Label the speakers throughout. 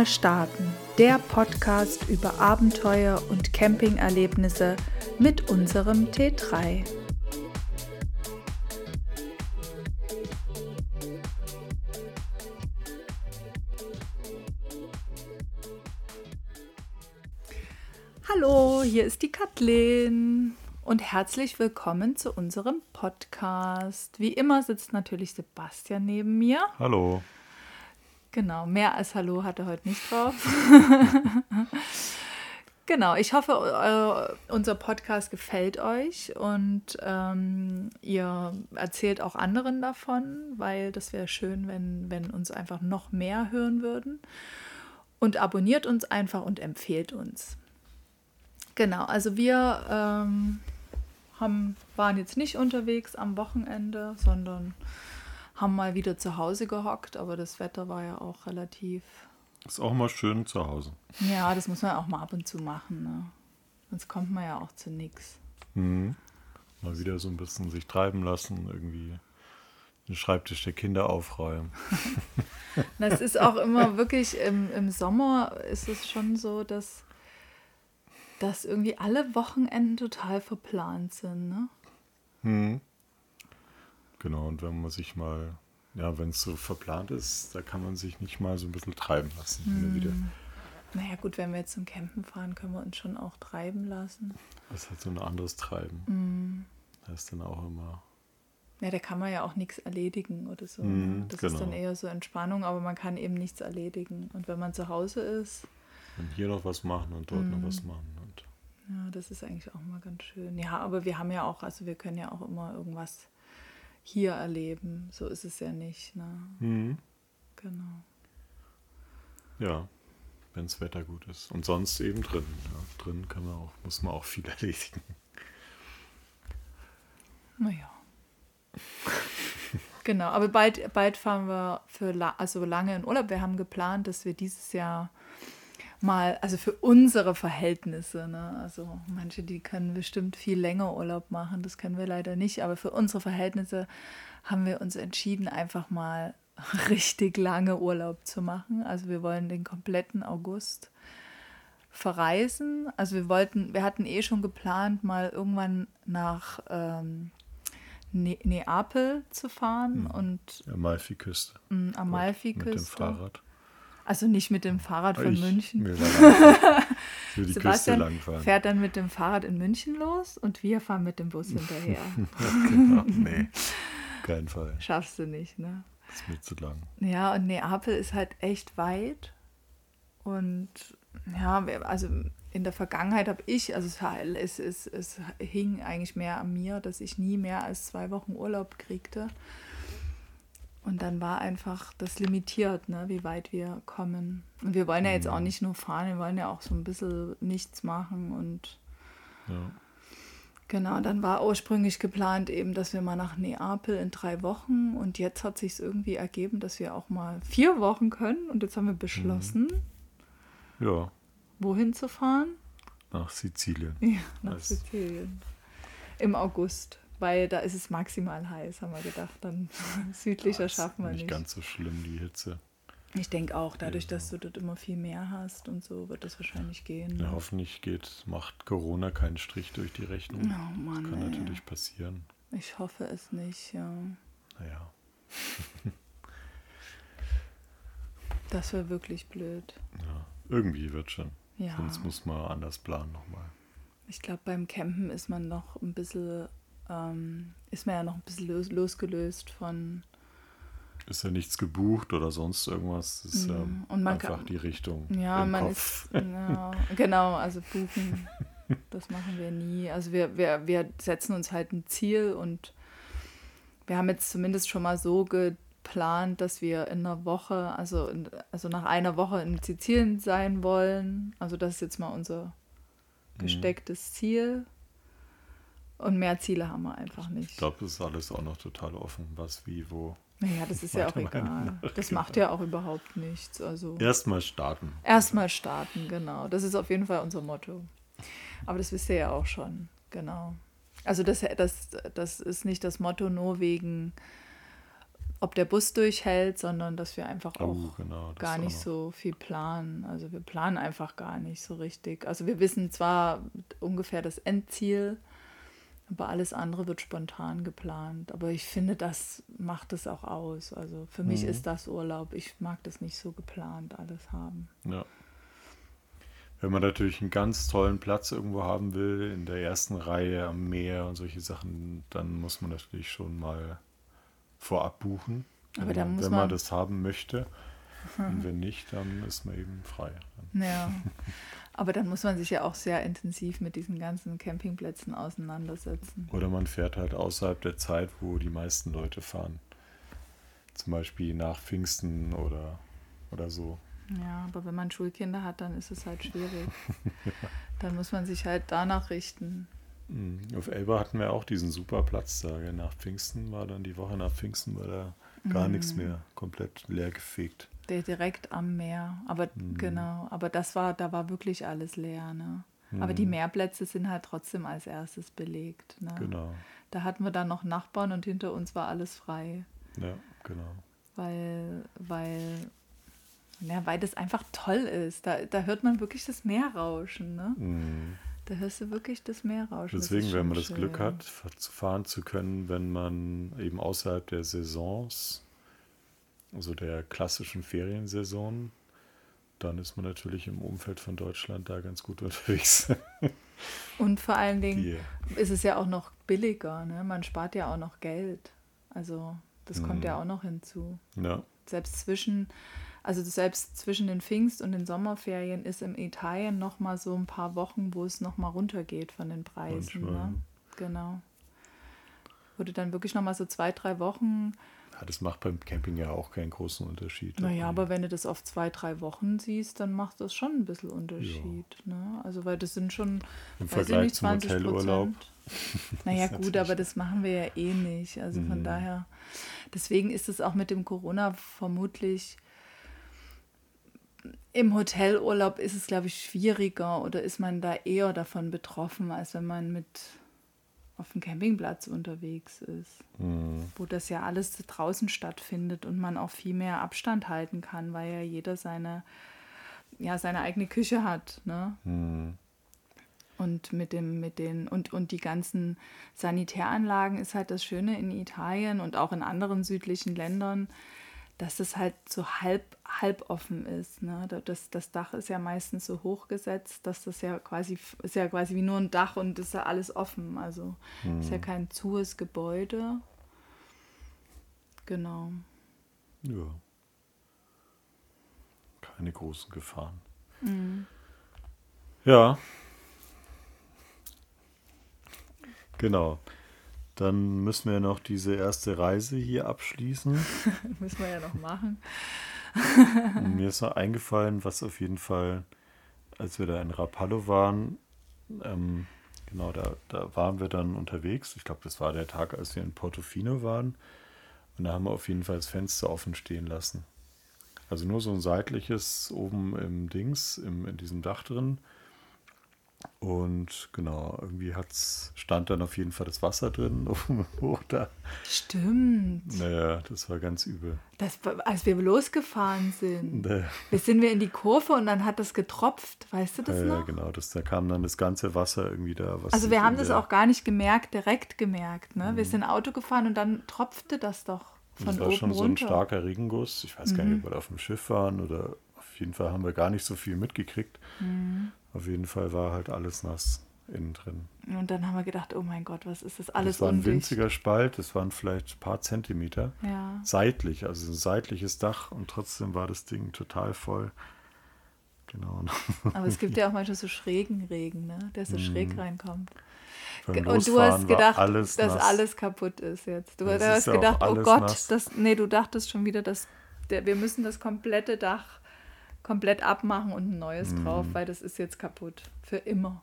Speaker 1: Erstmal starten, der Podcast über Abenteuer und Campingerlebnisse mit unserem T3. Hallo, hier ist die Kathleen und herzlich willkommen zu unserem Podcast. Wie immer sitzt natürlich Sebastian neben mir.
Speaker 2: Hallo.
Speaker 1: Genau, mehr als Hallo hat er heute nicht drauf. genau, ich hoffe, unser Podcast gefällt euch und ähm, ihr erzählt auch anderen davon, weil das wäre schön, wenn, wenn uns einfach noch mehr hören würden. Und abonniert uns einfach und empfehlt uns. Genau, also wir ähm, haben, waren jetzt nicht unterwegs am Wochenende, sondern haben mal wieder zu Hause gehockt, aber das Wetter war ja auch relativ.
Speaker 2: Ist auch mal schön zu Hause.
Speaker 1: Ja, das muss man auch mal ab und zu machen. Ne? Sonst kommt man ja auch zu nichts.
Speaker 2: Mhm. Mal wieder so ein bisschen sich treiben lassen, irgendwie den Schreibtisch der Kinder aufräumen.
Speaker 1: das ist auch immer wirklich im, im Sommer ist es schon so, dass, dass irgendwie alle Wochenenden total verplant sind. Ne?
Speaker 2: Mhm. Genau, und wenn man sich mal, ja, wenn es so verplant ist, da kann man sich nicht mal so ein bisschen treiben lassen. Hm. Wieder.
Speaker 1: Naja, gut, wenn wir jetzt zum Campen fahren, können wir uns schon auch treiben lassen.
Speaker 2: Das hat so ein anderes Treiben. Mm. Das ist dann auch immer.
Speaker 1: Ja, da kann man ja auch nichts erledigen oder so. Mm, das genau. ist dann eher so Entspannung, aber man kann eben nichts erledigen. Und wenn man zu Hause ist.
Speaker 2: Und hier noch was machen und dort noch was machen. Und
Speaker 1: ja, das ist eigentlich auch mal ganz schön. Ja, aber wir haben ja auch, also wir können ja auch immer irgendwas hier erleben. So ist es ja nicht. Ne? Mhm. Genau.
Speaker 2: Ja, wenn das Wetter gut ist. Und sonst eben drin. Ja. Drin kann man auch, muss man auch viel erledigen.
Speaker 1: Naja. genau, aber bald, bald fahren wir für la also lange in Urlaub. Wir haben geplant, dass wir dieses Jahr mal, also für unsere Verhältnisse, ne? also manche, die können bestimmt viel länger Urlaub machen, das können wir leider nicht, aber für unsere Verhältnisse haben wir uns entschieden, einfach mal richtig lange Urlaub zu machen. Also wir wollen den kompletten August verreisen. Also wir wollten, wir hatten eh schon geplant, mal irgendwann nach ähm, ne Neapel zu fahren mhm. und
Speaker 2: Amalfiküste.
Speaker 1: Mm, Amalfiküste.
Speaker 2: Mit dem Fahrrad.
Speaker 1: Also nicht mit dem Fahrrad von ich München.
Speaker 2: Für die Sebastian Küste langfahren.
Speaker 1: fährt dann mit dem Fahrrad in München los und wir fahren mit dem Bus hinterher.
Speaker 2: genau, nee, keinen Fall.
Speaker 1: Schaffst du nicht, ne?
Speaker 2: Das ist mir zu lang.
Speaker 1: Ja, und Neapel ist halt echt weit. Und ja, also in der Vergangenheit habe ich, also es, es, es hing eigentlich mehr an mir, dass ich nie mehr als zwei Wochen Urlaub kriegte. Und dann war einfach das limitiert, ne, wie weit wir kommen. Und wir wollen ja jetzt auch mhm. nicht nur fahren, wir wollen ja auch so ein bisschen nichts machen. Und ja. genau, dann war ursprünglich geplant eben, dass wir mal nach Neapel in drei Wochen. Und jetzt hat sich irgendwie ergeben, dass wir auch mal vier Wochen können. Und jetzt haben wir beschlossen,
Speaker 2: mhm. ja.
Speaker 1: wohin zu fahren.
Speaker 2: Nach Sizilien.
Speaker 1: Ja, nach das Sizilien. Im August weil da ist es maximal heiß, haben wir gedacht. Dann südlicher schaffen wir nicht.
Speaker 2: Nicht ganz so schlimm, die Hitze.
Speaker 1: Ich denke auch, dadurch, dass du dort immer viel mehr hast und so, wird das wahrscheinlich gehen.
Speaker 2: Ja, hoffentlich geht, macht Corona keinen Strich durch die Rechnung.
Speaker 1: Oh Mann,
Speaker 2: das kann
Speaker 1: ey.
Speaker 2: natürlich passieren.
Speaker 1: Ich hoffe es nicht, ja.
Speaker 2: Naja.
Speaker 1: das wäre wirklich blöd.
Speaker 2: Ja, irgendwie wird schon. Ja. Sonst muss man anders planen nochmal.
Speaker 1: Ich glaube, beim Campen ist man noch ein bisschen ähm, ist man ja noch ein bisschen los, losgelöst von.
Speaker 2: Ist ja nichts gebucht oder sonst irgendwas. Das ist ja,
Speaker 1: und
Speaker 2: einfach
Speaker 1: kann,
Speaker 2: die Richtung.
Speaker 1: Ja, man Kopf. ist. Ja, genau, also buchen, das machen wir nie. Also wir, wir, wir setzen uns halt ein Ziel und wir haben jetzt zumindest schon mal so geplant, dass wir in einer Woche, also, in, also nach einer Woche in Sizilien sein wollen. Also das ist jetzt mal unser mhm. gestecktes Ziel. Und mehr Ziele haben wir einfach nicht.
Speaker 2: Ich glaube, das ist alles auch noch total offen, was, wie, wo.
Speaker 1: Naja, das ist ja auch egal. Das genau. macht ja auch überhaupt nichts. Also
Speaker 2: Erstmal starten.
Speaker 1: Erstmal starten, genau. Das ist auf jeden Fall unser Motto. Aber das wisst ihr ja auch schon, genau. Also das, das, das ist nicht das Motto nur wegen ob der Bus durchhält, sondern dass wir einfach
Speaker 2: Oh,
Speaker 1: auch
Speaker 2: genau,
Speaker 1: gar
Speaker 2: auch
Speaker 1: nicht
Speaker 2: noch.
Speaker 1: so viel planen. Also wir planen einfach gar nicht so richtig. Also wir wissen zwar ungefähr das Endziel, aber alles andere wird spontan geplant. Aber ich finde, das macht es auch aus. Also für mich
Speaker 2: Mhm.
Speaker 1: ist das Urlaub. Ich mag das nicht so geplant alles haben.
Speaker 2: Ja. Wenn man natürlich einen ganz tollen Platz irgendwo haben will, in der ersten Reihe am Meer und solche Sachen, dann muss man natürlich schon mal vorab buchen,
Speaker 1: Aber
Speaker 2: wenn, man, wenn man
Speaker 1: man-
Speaker 2: das haben möchte. Und wenn nicht, dann ist man eben frei.
Speaker 1: Ja. Aber dann muss man sich ja auch sehr intensiv mit diesen ganzen Campingplätzen auseinandersetzen.
Speaker 2: Oder man fährt halt außerhalb der Zeit, wo die meisten Leute fahren. Zum Beispiel nach Pfingsten oder, oder so.
Speaker 1: Ja, aber wenn man Schulkinder hat, dann ist es halt schwierig. Dann muss man sich halt danach richten.
Speaker 2: Mhm. Auf Elba hatten wir auch diesen super Platz da. Nach Pfingsten war dann die Woche nach Pfingsten war da gar
Speaker 1: Mhm.
Speaker 2: nichts mehr. Komplett leer gefegt.
Speaker 1: Der direkt am Meer. Aber
Speaker 2: Mhm.
Speaker 1: genau, aber das war, da war wirklich alles leer, ne? Aber
Speaker 2: Mhm.
Speaker 1: die Meerplätze sind halt trotzdem als erstes belegt. Ne?
Speaker 2: Genau.
Speaker 1: Da hatten wir dann noch Nachbarn und hinter uns war alles frei.
Speaker 2: Ja, genau.
Speaker 1: Weil, weil, ja, weil das einfach toll ist. Da, da hört man wirklich das Meer rauschen, ne?
Speaker 2: Mhm.
Speaker 1: Da hörst du wirklich das Meer rauschen. Das
Speaker 2: Deswegen, wenn man das
Speaker 1: schön.
Speaker 2: Glück hat, fahren zu können, wenn man eben außerhalb der Saisons, also der klassischen Feriensaison, dann ist man natürlich im Umfeld von Deutschland da ganz gut unterwegs.
Speaker 1: Und vor allen Dingen
Speaker 2: Die,
Speaker 1: ist es ja auch noch billiger, ne? Man spart ja auch noch Geld. Also das kommt
Speaker 2: Mhm.
Speaker 1: ja auch noch hinzu.
Speaker 2: ja,
Speaker 1: Selbst zwischen, also selbst zwischen den Pfingst- und den Sommerferien ist im Italien noch mal so ein paar Wochen, wo es noch mal runtergeht von den Preisen. Ne? Genau. Du dann wirklich noch mal so zwei, drei Wochen,
Speaker 2: ja, das macht beim Camping ja auch keinen großen Unterschied.
Speaker 1: naja, aber wenn du das auf zwei, drei Wochen siehst, dann macht das schon ein bisschen Unterschied. Ne? Also weil das sind schon,
Speaker 2: Im Vergleich
Speaker 1: nicht,
Speaker 2: zum
Speaker 1: 20
Speaker 2: Hotelurlaub.
Speaker 1: Naja, gut, aber das machen wir ja eh nicht. Also von
Speaker 2: Mhm.
Speaker 1: daher, deswegen ist es auch mit dem Corona vermutlich im Hotelurlaub ist es, glaube ich, schwieriger oder ist man da eher davon betroffen, als wenn man mit auf dem Campingplatz unterwegs ist,
Speaker 2: Mhm.
Speaker 1: wo das ja alles draußen stattfindet und man auch viel mehr Abstand halten kann, weil ja jeder seine, ja, seine eigene Küche hat. Ne?
Speaker 2: Mhm.
Speaker 1: Und mit dem, mit den, und, und die ganzen Sanitäranlagen ist halt das Schöne in Italien und auch in anderen südlichen Ländern, dass es halt so halb, halb offen ist. Ne? Da- Das, das Dach ist ja meistens so hochgesetzt, dass das ja quasi, ist ja quasi wie nur ein Dach und ist ja alles offen. Also ist ja kein zues Gebäude. Genau.
Speaker 2: Ja. Keine großen Gefahren.
Speaker 1: Mhm.
Speaker 2: Ja. Genau. Dann müssen wir noch diese erste Reise hier abschließen.
Speaker 1: Müssen wir ja noch machen.
Speaker 2: Mir ist noch eingefallen, was auf jeden Fall, als wir da in Rapallo waren, ähm, genau, da, da waren wir dann unterwegs. Ich glaube, das war der Tag, als wir in Portofino waren. Und da haben wir auf jeden Fall das Fenster offen stehen lassen. Also nur so ein seitliches oben im Dings, im, in diesem Dach drin. Und genau, irgendwie hat's, stand dann auf jeden Fall das Wasser drin, oben hoch da.
Speaker 1: Stimmt.
Speaker 2: Naja, das war ganz übel.
Speaker 1: Das, als wir losgefahren sind.
Speaker 2: Naja.
Speaker 1: Jetzt sind wir in die Kurve und dann hat das getropft. Weißt du das
Speaker 2: Ja, ja,
Speaker 1: noch?
Speaker 2: genau. Das, da kam dann das ganze Wasser irgendwie da. Was
Speaker 1: Also wir haben das auch gar nicht gemerkt, direkt gemerkt. Ne?
Speaker 2: Mhm.
Speaker 1: Wir sind Auto gefahren und dann tropfte das doch von
Speaker 2: Das war
Speaker 1: oben
Speaker 2: schon so ein.
Speaker 1: Mhm.
Speaker 2: starker Regenguss. Ich weiß gar nicht, ob wir auf dem Schiff waren oder auf jeden Fall haben wir gar nicht so viel mitgekriegt.
Speaker 1: Mhm.
Speaker 2: Auf jeden Fall war halt alles nass innen drin.
Speaker 1: und dann haben wir gedacht, oh mein Gott, was ist das alles
Speaker 2: das war ein winziger Spalt, das waren vielleicht ein paar Zentimeter.
Speaker 1: Ja.
Speaker 2: Seitlich, also ein seitliches Dach und trotzdem war das Ding total voll. Genau.
Speaker 1: Aber es gibt ja auch manchmal so schrägen Regen, ne? der so
Speaker 2: Mhm.
Speaker 1: schräg reinkommt. Und du hast gedacht,
Speaker 2: alles
Speaker 1: dass
Speaker 2: nass.
Speaker 1: alles kaputt ist jetzt. Du,
Speaker 2: ist
Speaker 1: hast
Speaker 2: ja
Speaker 1: gedacht, oh
Speaker 2: alles
Speaker 1: Gott, das, nee, du dachtest schon wieder, dass der, wir müssen das komplette Dach komplett abmachen und ein neues
Speaker 2: Mhm.
Speaker 1: drauf, weil das ist jetzt kaputt. Für immer.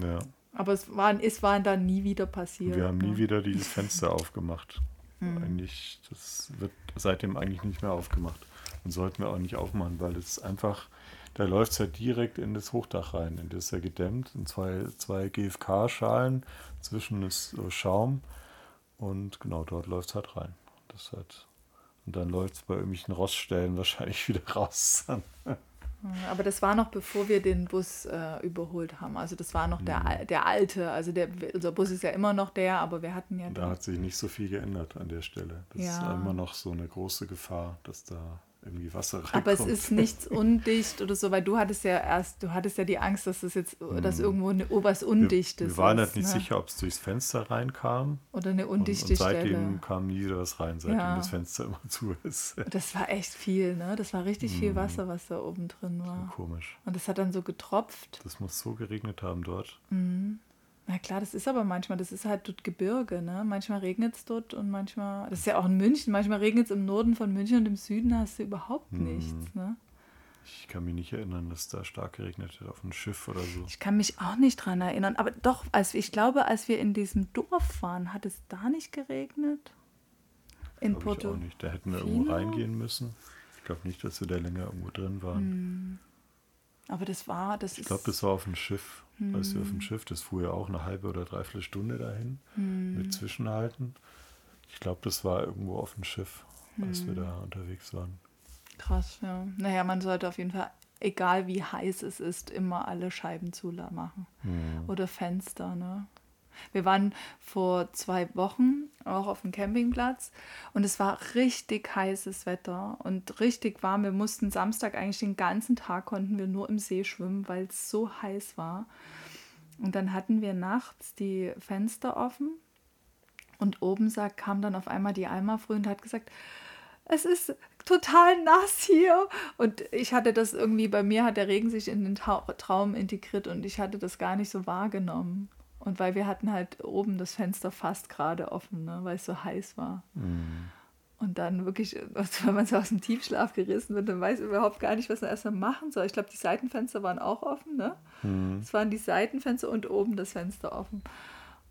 Speaker 2: Ja.
Speaker 1: Aber es war, es war dann nie wieder passiert.
Speaker 2: Wir haben nie
Speaker 1: ne?
Speaker 2: wieder dieses Fenster aufgemacht.
Speaker 1: Mhm.
Speaker 2: Eigentlich, das wird seitdem eigentlich nicht mehr aufgemacht. Und sollten wir auch nicht aufmachen, weil es einfach, da läuft es ja direkt in das Hochdach rein. Und das ist ja gedämmt. Und zwei, zwei GFK-Schalen, zwischen ist so Schaum. Und genau dort läuft es halt rein. Das ist halt Und dann läuft es bei irgendwelchen Roststellen wahrscheinlich wieder raus.
Speaker 1: Aber das war noch bevor wir den Bus äh, überholt haben. Also das war noch der, mhm. der alte. Also der, unser Bus ist ja immer noch der, aber wir hatten ja.
Speaker 2: Da hat sich nicht so viel geändert an der Stelle. Das ja. ist immer noch so eine große Gefahr, dass da irgendwie Wasser reinkommt.
Speaker 1: Aber es ist nichts undicht oder so, weil du hattest ja erst, du hattest ja die Angst, dass es jetzt, mm. dass irgendwo eine, was Undichtes
Speaker 2: wir, wir waren ist. halt nicht ne? sicher, ob es durchs Fenster reinkam.
Speaker 1: Oder eine undichte und, und
Speaker 2: seitdem
Speaker 1: Stelle.
Speaker 2: kam nie wieder was rein, seitdem ja. das Fenster immer zu ist.
Speaker 1: Das war echt viel, ne? Das war richtig viel Wasser, was da oben drin war.
Speaker 2: Komisch.
Speaker 1: Und das hat dann so getropft.
Speaker 2: Das muss so geregnet haben dort.
Speaker 1: Mhm. Na klar, das ist aber manchmal, das ist halt dort Gebirge, ne? Manchmal regnet es dort und manchmal, das ist ja auch in München, manchmal regnet es im Norden von München und im Süden hast du überhaupt hm. nichts, ne?
Speaker 2: Ich kann mich nicht erinnern, dass da stark geregnet hat auf einem Schiff oder so.
Speaker 1: Ich kann mich auch nicht dran erinnern, aber doch, als, ich glaube, als wir in diesem Dorf waren, hat es da nicht geregnet?
Speaker 2: In glaube Porto. Ich auch nicht. Da hätten wir Fino? irgendwo reingehen müssen. Ich glaube nicht, dass wir da länger irgendwo drin waren. Hm.
Speaker 1: Aber das war, das
Speaker 2: Ich glaube, das war auf dem Schiff. Hm. Weißt du, auf dem Schiff, das fuhr ja auch eine halbe oder dreiviertel Stunde dahin hm. mit Zwischenhalten. Ich glaube, das war irgendwo auf dem Schiff, als hm. wir da unterwegs waren.
Speaker 1: Krass, ja. Naja, man sollte auf jeden Fall, egal wie heiß es ist, immer alle Scheiben zu machen. Hm. Oder Fenster, ne? Wir waren vor zwei Wochen auch auf dem Campingplatz und es war richtig heißes Wetter und richtig warm. Wir mussten Samstag eigentlich den ganzen Tag konnten wir nur im See schwimmen, weil es so heiß war. Und dann hatten wir nachts die Fenster offen und oben sagt, kam dann auf einmal die Alma früh und hat gesagt, es ist total nass hier. Und ich hatte das irgendwie, bei mir hat der Regen sich in den Traum integriert und ich hatte das gar nicht so wahrgenommen. Und weil wir hatten halt oben das Fenster fast gerade offen, ne, weil es so heiß war. Mhm. Und dann wirklich, wenn man so aus dem Tiefschlaf gerissen wird, dann weiß man überhaupt gar nicht, was man erstmal machen soll. Ich glaube, die Seitenfenster waren auch offen, ne? Mhm. Es waren die Seitenfenster und oben das Fenster offen.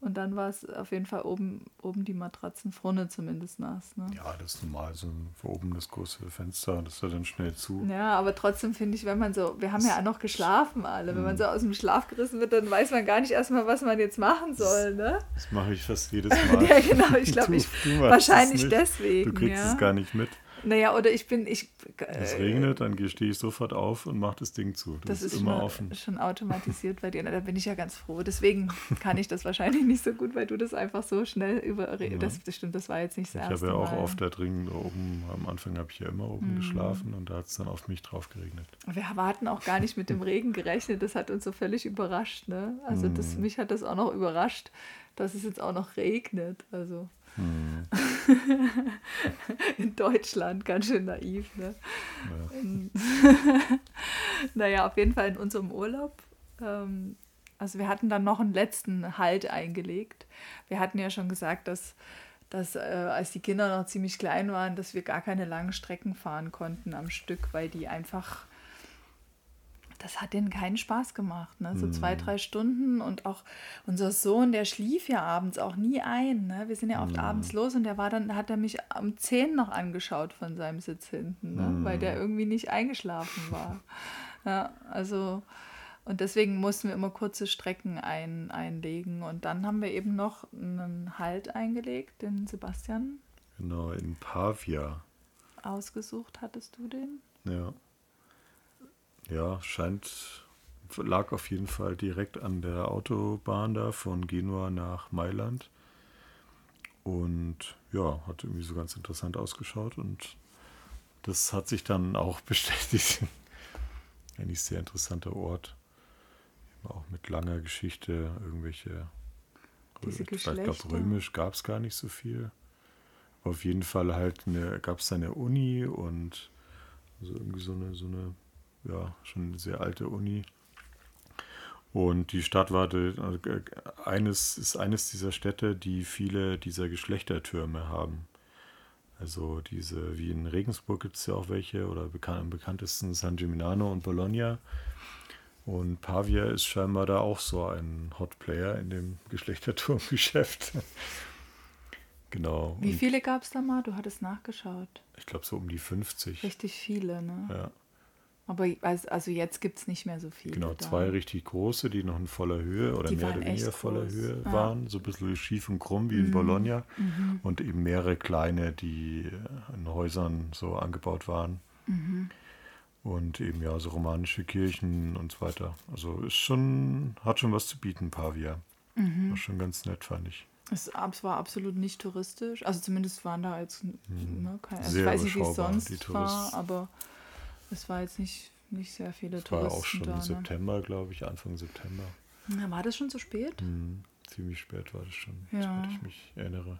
Speaker 1: Und dann war es auf jeden Fall oben, oben die Matratzenfrone zumindest nass. Ne?
Speaker 2: Ja, das ist normal. So oben das große Fenster, das ist dann schnell zu.
Speaker 1: Ja, aber trotzdem finde ich, wenn man so, wir haben ja auch noch geschlafen alle. Wenn man mhm. so aus dem Schlaf gerissen wird, dann weiß man gar nicht erstmal, was man jetzt machen soll. Ne?
Speaker 2: Das mache ich fast jedes Mal.
Speaker 1: ja, genau. Ich glaube, ich wahrscheinlich deswegen.
Speaker 2: Du kriegst
Speaker 1: ja.
Speaker 2: es gar nicht mit.
Speaker 1: Naja, oder ich bin, ich.
Speaker 2: Äh, es regnet, dann stehe ich sofort auf und mache das Ding zu.
Speaker 1: Das, das ist, immer offen. schon automatisiert bei dir. Na, da bin ich ja ganz froh. Deswegen kann ich das wahrscheinlich nicht so gut, weil du das einfach so schnell über. Ja. Das, das stimmt, das war jetzt nicht so.
Speaker 2: Ich habe ja auch Mal. oft da drin oben, am Anfang habe ich ja immer oben mhm. geschlafen und da hat es dann auf mich drauf geregnet.
Speaker 1: Wir hatten auch gar nicht mit dem Regen gerechnet. Das hat uns so völlig überrascht. Ne? Also das, mhm. mich hat das auch noch überrascht, dass es jetzt auch noch regnet. Also. Hm. In Deutschland, ganz schön naiv. Ne? Ja. naja, auf jeden Fall in unserem Urlaub. Ähm, also wir hatten dann noch einen letzten Halt eingelegt. Wir hatten ja schon gesagt, dass, dass äh, als die Kinder noch ziemlich klein waren, dass wir gar keine langen Strecken fahren konnten am Stück, weil die einfach das hat denen keinen Spaß gemacht. Ne? So mm. zwei, drei Stunden und auch unser Sohn, der schlief ja abends auch nie ein. Ne? Wir sind ja oft mm. abends los und der war dann, hat er mich um zehn noch angeschaut von seinem Sitz hinten, ne? Mm. weil der irgendwie nicht eingeschlafen war. ja, also und deswegen mussten wir immer kurze Strecken ein, einlegen. Und dann haben wir eben noch einen Halt eingelegt, den Sebastian.
Speaker 2: Genau, in Pavia.
Speaker 1: Ausgesucht hattest du den?
Speaker 2: Ja. Ja, scheint, lag auf jeden Fall direkt an der Autobahn da von Genua nach Mailand. Und ja, hat irgendwie so ganz interessant ausgeschaut und das hat sich dann auch bestätigt. Eigentlich sehr interessanter Ort. Auch mit langer Geschichte, irgendwelche.
Speaker 1: Diese
Speaker 2: ich glaube, römisch gab es gar nicht so viel. Aber auf jeden Fall halt gab es eine Uni und also irgendwie so eine, so eine ja, schon eine sehr alte Uni. Und die Stadt war also, eines, ist eines dieser Städte, die viele dieser Geschlechtertürme haben. Also diese, wie in Regensburg gibt es ja auch welche, oder bekannt, am bekanntesten San Gimignano und Bologna. Und Pavia ist scheinbar da auch so ein Hotplayer in dem Geschlechterturmgeschäft. genau.
Speaker 1: Wie viele gab es da mal? Du hattest nachgeschaut.
Speaker 2: Ich glaube so um die 50.
Speaker 1: Richtig viele, ne?
Speaker 2: Ja.
Speaker 1: Aber also jetzt gibt es nicht mehr so viele.
Speaker 2: Genau,
Speaker 1: da.
Speaker 2: zwei richtig große, die noch in voller Höhe oder
Speaker 1: Die
Speaker 2: mehr oder weniger voller
Speaker 1: groß.
Speaker 2: Höhe
Speaker 1: Ja.
Speaker 2: waren. So ein bisschen schief und krumm wie in
Speaker 1: Mhm.
Speaker 2: Bologna.
Speaker 1: Mhm.
Speaker 2: Und eben mehrere kleine, die äh, in Häusern so angebaut waren.
Speaker 1: Mhm.
Speaker 2: Und eben ja, so romanische Kirchen und so weiter. Also ist schon, hat schon was zu bieten, Pavia.
Speaker 1: Mhm.
Speaker 2: War schon ganz nett, fand ich.
Speaker 1: Es, war absolut nicht touristisch. Also zumindest waren da jetzt, ne, keine, also ich weiß nicht, wie es sonst war, aber es war jetzt nicht, nicht sehr viele
Speaker 2: Das war
Speaker 1: Touristen
Speaker 2: auch schon
Speaker 1: da. Ne?
Speaker 2: September, glaube ich, Anfang September.
Speaker 1: Na, war das schon so spät?
Speaker 2: Hm, ziemlich spät war das schon,
Speaker 1: Ja.
Speaker 2: soweit ich mich erinnere.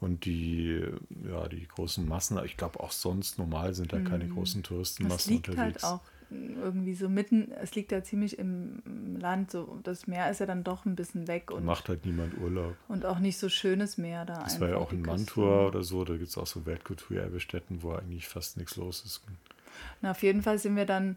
Speaker 2: Und die, ja, die großen Massen, ich glaube auch sonst normal sind da keine großen
Speaker 1: Das
Speaker 2: Touristenmassen
Speaker 1: liegt
Speaker 2: unterwegs.
Speaker 1: halt auch irgendwie so mitten, es liegt ja ziemlich im Land, so das Meer ist ja dann doch ein bisschen weg
Speaker 2: Da
Speaker 1: und,
Speaker 2: macht halt niemand Urlaub.
Speaker 1: und auch nicht so schönes Meer da.
Speaker 2: Das war ja auch in. Mantua oder so, da gibt es auch so Weltkulturerbestätten, wo eigentlich fast nichts los ist.
Speaker 1: Na, auf jeden Fall sind wir dann,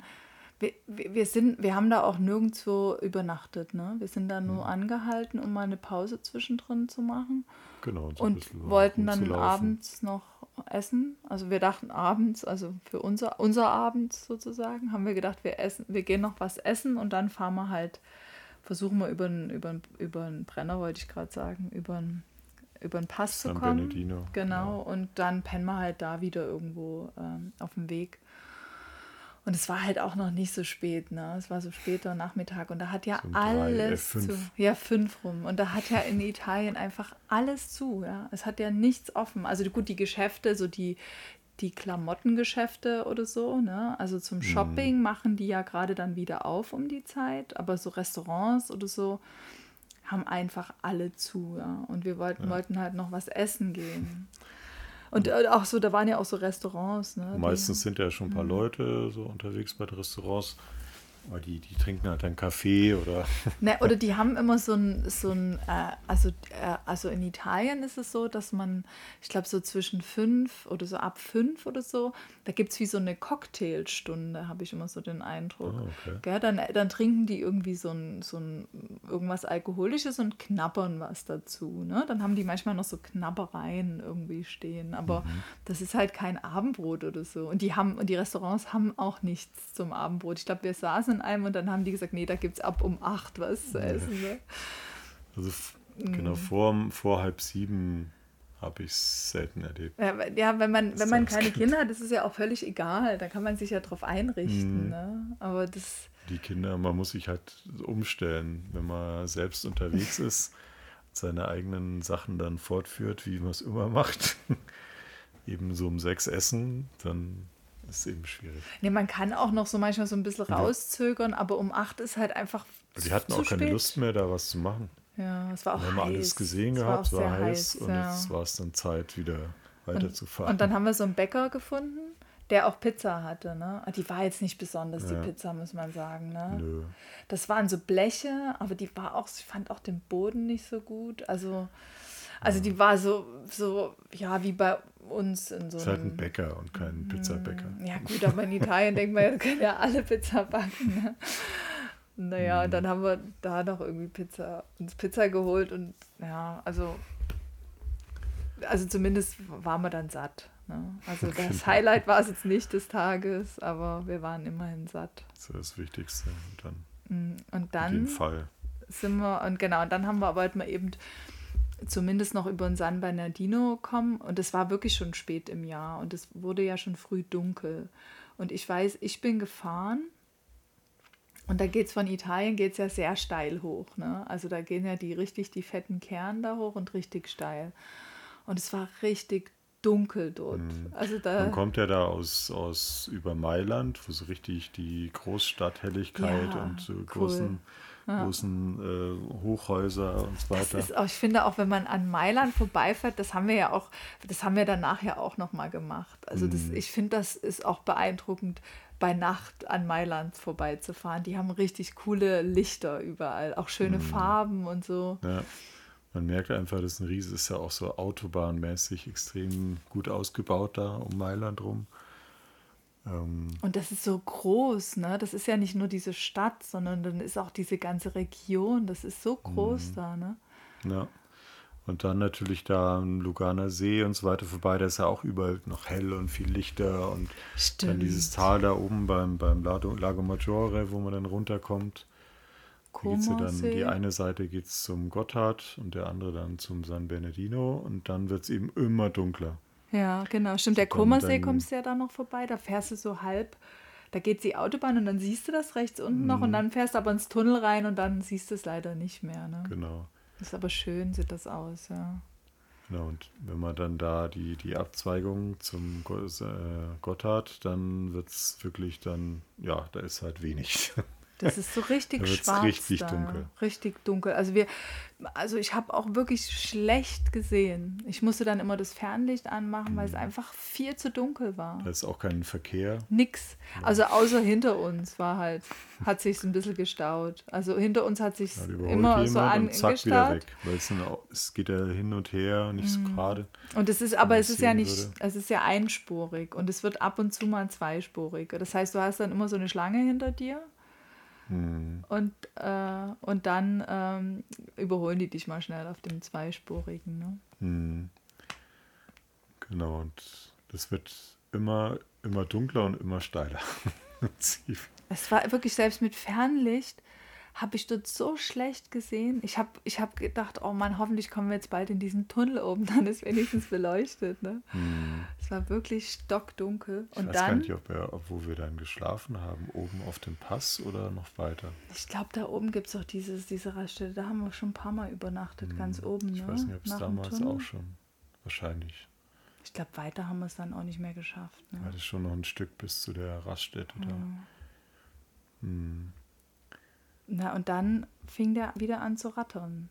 Speaker 1: wir, wir, sind, wir haben da auch nirgendwo übernachtet, ne? Wir sind da nur
Speaker 2: Mhm.
Speaker 1: angehalten, um mal eine Pause zwischendrin zu machen.
Speaker 2: Genau, und so
Speaker 1: und wollten dann abends noch essen. Also wir dachten abends, also für unser, unser Abend sozusagen, haben wir gedacht, wir essen, wir gehen noch was essen und dann fahren wir halt, versuchen wir über einen über über Brenner, wollte ich gerade sagen, über einen über einen Pass
Speaker 2: San
Speaker 1: zu kommen.
Speaker 2: Bernardino.
Speaker 1: Genau, und dann pennen wir halt da wieder irgendwo ähm, auf dem Weg. Und es war halt auch noch nicht so spät, ne? Es war so später Nachmittag und da hat ja
Speaker 2: So um drei, äh,
Speaker 1: alles zu. Ja, fünf rum. Und da hat ja in Italien einfach alles zu, ja. Es hat ja nichts offen. Also gut, die Geschäfte, so die, die Klamottengeschäfte oder so, ne? Also
Speaker 2: Mhm.
Speaker 1: zum Shopping machen die ja gerade dann wieder auf um die Zeit, aber so Restaurants oder so haben einfach alle zu, ja. Und wir wollten, wollten halt noch was essen gehen. Und äh, auch so, da waren ja auch so Restaurants, ne?
Speaker 2: Meistens sind ja schon ein paar
Speaker 1: Mhm.
Speaker 2: Leute so unterwegs bei den Restaurants, aber die, die trinken halt einen Kaffee oder
Speaker 1: Ne, oder die haben immer so ein, so ein äh, also, äh, also in Italien ist es so, dass man, ich glaube so zwischen fünf oder so ab fünf oder so, da gibt es wie so eine Cocktailstunde, habe ich immer so den Eindruck.
Speaker 2: Ah, okay.
Speaker 1: Gell, dann, dann trinken die irgendwie so ein, so ein irgendwas Alkoholisches und knabbern was dazu. Ne? Dann haben die manchmal noch so Knabbereien irgendwie stehen. Aber
Speaker 2: Mhm.
Speaker 1: das ist halt kein Abendbrot oder so. Und die haben, und die Restaurants haben auch nichts zum Abendbrot. Ich glaube, wir saßen in einem und dann haben die gesagt, nee, da gibt es ab um acht was zu essen. Ne?
Speaker 2: also f-
Speaker 1: Mhm.
Speaker 2: genau vor, vor halb sieben habe ich es selten erlebt.
Speaker 1: Ja, ja, wenn man, wenn man keine
Speaker 2: Kind.
Speaker 1: Kinder hat, ist es ja auch völlig egal. Da kann man sich ja drauf einrichten.
Speaker 2: Mhm.
Speaker 1: Ne? Aber das,
Speaker 2: Die Kinder, man muss sich halt umstellen, wenn man selbst unterwegs ist, seine eigenen Sachen dann fortführt, wie man es immer macht. eben so um sechs essen, dann ist es eben schwierig.
Speaker 1: nee, man kann auch noch so manchmal so ein bisschen rauszögern, aber um acht ist halt einfach
Speaker 2: Die hatten auch keine
Speaker 1: spät.
Speaker 2: Lust mehr, da was zu machen.
Speaker 1: Ja, es war auch
Speaker 2: Wir haben
Speaker 1: heiß.
Speaker 2: alles gesehen
Speaker 1: Es
Speaker 2: gehabt, es
Speaker 1: auch
Speaker 2: war
Speaker 1: sehr
Speaker 2: heiß und
Speaker 1: ja.
Speaker 2: jetzt war es dann Zeit, wieder weiterzufahren.
Speaker 1: Und dann haben wir so einen Bäcker gefunden, der auch Pizza hatte. Ne? Ah, Die war jetzt nicht besonders,
Speaker 2: Ja.
Speaker 1: die Pizza, muss man sagen. Ne?
Speaker 2: Nö.
Speaker 1: Das waren so Bleche, aber die war auch, ich fand auch den Boden nicht so gut. Also, also die war so, so, ja, wie bei uns in so
Speaker 2: Es ist halt ein. Bäcker und kein Pizzabäcker.
Speaker 1: Ja, gut, aber in Italien denkt man, ja, können ja alle Pizza backen. Ne? Naja,
Speaker 2: Mhm.
Speaker 1: und dann haben wir da noch irgendwie Pizza, uns Pizza geholt und ja, also, also zumindest waren wir dann satt. Ne? Also das. Highlight war es jetzt nicht des Tages, aber wir waren immerhin satt.
Speaker 2: Das ist das Wichtigste. Und dann
Speaker 1: Mm, Und
Speaker 2: in
Speaker 1: dann
Speaker 2: Fall.
Speaker 1: sind wir, und genau, und dann haben wir, wollten wir eben zumindest noch über den San Bernardino kommen. Und es war wirklich schon spät im Jahr und es wurde ja schon früh dunkel. Und ich weiß, ich bin gefahren und da geht es von Italien geht's ja sehr steil hoch. Ne? Also da gehen ja die richtig die fetten Kern da hoch und richtig steil. Und es war richtig dunkel dort. Also da,
Speaker 2: Man kommt ja da aus, aus über Mailand, wo so richtig die Großstadthelligkeit
Speaker 1: Ja,
Speaker 2: und so
Speaker 1: cool.
Speaker 2: Großen, großen äh, Hochhäuser und so
Speaker 1: Das
Speaker 2: weiter.
Speaker 1: ist auch, ich finde auch, wenn man an Mailand vorbeifährt, das haben wir ja auch, das haben wir danach ja auch nochmal gemacht. Also das,
Speaker 2: Mhm.
Speaker 1: ich finde, das ist auch beeindruckend, bei Nacht an Mailand vorbeizufahren. Die haben richtig coole Lichter überall, auch
Speaker 2: Mhm.
Speaker 1: schöne Farben und so.
Speaker 2: Ja. Man merkt einfach, das ist ein Riese, ist ja auch so autobahnmäßig extrem gut ausgebaut da um Mailand rum. Ähm,
Speaker 1: Und das ist so groß, ne? Das ist ja nicht nur diese Stadt, sondern dann ist auch diese ganze Region. Das ist so groß
Speaker 2: Mhm.
Speaker 1: da, ne?
Speaker 2: ja. Und dann natürlich da am Luganer See und so weiter vorbei, da ist ja auch überall noch hell und viel Lichter und
Speaker 1: Stimmt.
Speaker 2: dann dieses Tal da oben beim, beim Lago, Lago Maggiore, wo man dann runterkommt. Da geht's ja dann, die eine Seite geht zum Gotthard und der andere dann zum San Bernardino und dann wird es eben immer dunkler.
Speaker 1: Ja, genau. Stimmt, der
Speaker 2: dann-
Speaker 1: kommst du ja da noch vorbei. Da fährst du so halb, da geht die Autobahn und dann siehst du das rechts unten noch und dann fährst du aber ins Tunnel rein und dann siehst du es leider nicht mehr. Ne?
Speaker 2: Genau.
Speaker 1: Ist aber schön, sieht das aus, ja.
Speaker 2: Genau, und wenn man dann da die, die Abzweigung zum äh, Gotthard, dann wird es wirklich dann, ja, da ist halt wenig.
Speaker 1: Das ist so richtig
Speaker 2: Da
Speaker 1: schwarz.
Speaker 2: richtig
Speaker 1: da.
Speaker 2: dunkel.
Speaker 1: Richtig dunkel. Also wir, also ich habe auch wirklich schlecht gesehen. Ich musste dann immer das Fernlicht anmachen, weil es
Speaker 2: Mhm.
Speaker 1: einfach viel zu dunkel war.
Speaker 2: Da ist auch kein Verkehr.
Speaker 1: Nix. Also außer hinter uns war halt, hat sich ein bisschen gestaut. Also hinter uns hat sich
Speaker 2: Ja,
Speaker 1: immer so
Speaker 2: wieder
Speaker 1: angestaut.
Speaker 2: weg. Weil es, auch, es geht ja hin und her, nicht so gerade.
Speaker 1: Und es ist, aber es ist ja nicht,
Speaker 2: würde.
Speaker 1: es ist ja einspurig und es wird ab und zu mal zweispurig. Das heißt, du hast dann immer so eine Schlange hinter dir
Speaker 2: Hm,
Speaker 1: und, äh, und dann ähm, überholen die dich mal schnell auf dem zweispurigen. Ne?
Speaker 2: hm. Genau, und das wird immer, immer dunkler und immer steiler.
Speaker 1: Es war wirklich, selbst mit Fernlicht habe ich dort so schlecht gesehen. Ich habe ich hab gedacht, oh Mann, hoffentlich kommen wir jetzt bald in diesen Tunnel oben, dann ist wenigstens beleuchtet. Ne? Es war wirklich stockdunkel.
Speaker 2: ich
Speaker 1: Und
Speaker 2: weiß gar
Speaker 1: dann,
Speaker 2: nicht, ob wir, ob wo wir dann geschlafen haben, oben auf dem Pass oder noch weiter.
Speaker 1: ich glaube, da oben gibt es auch dieses, diese Raststätte, da haben wir schon ein paar Mal übernachtet, ganz oben.
Speaker 2: Hm, Ich
Speaker 1: ne?
Speaker 2: weiß nicht, ob es damals auch schon. Wahrscheinlich.
Speaker 1: Ich glaube, weiter haben wir es dann auch nicht mehr geschafft. Ne?
Speaker 2: Das ist schon noch ein Stück bis zu der Raststätte da. Hm.
Speaker 1: Na, und dann fing der wieder an zu rattern.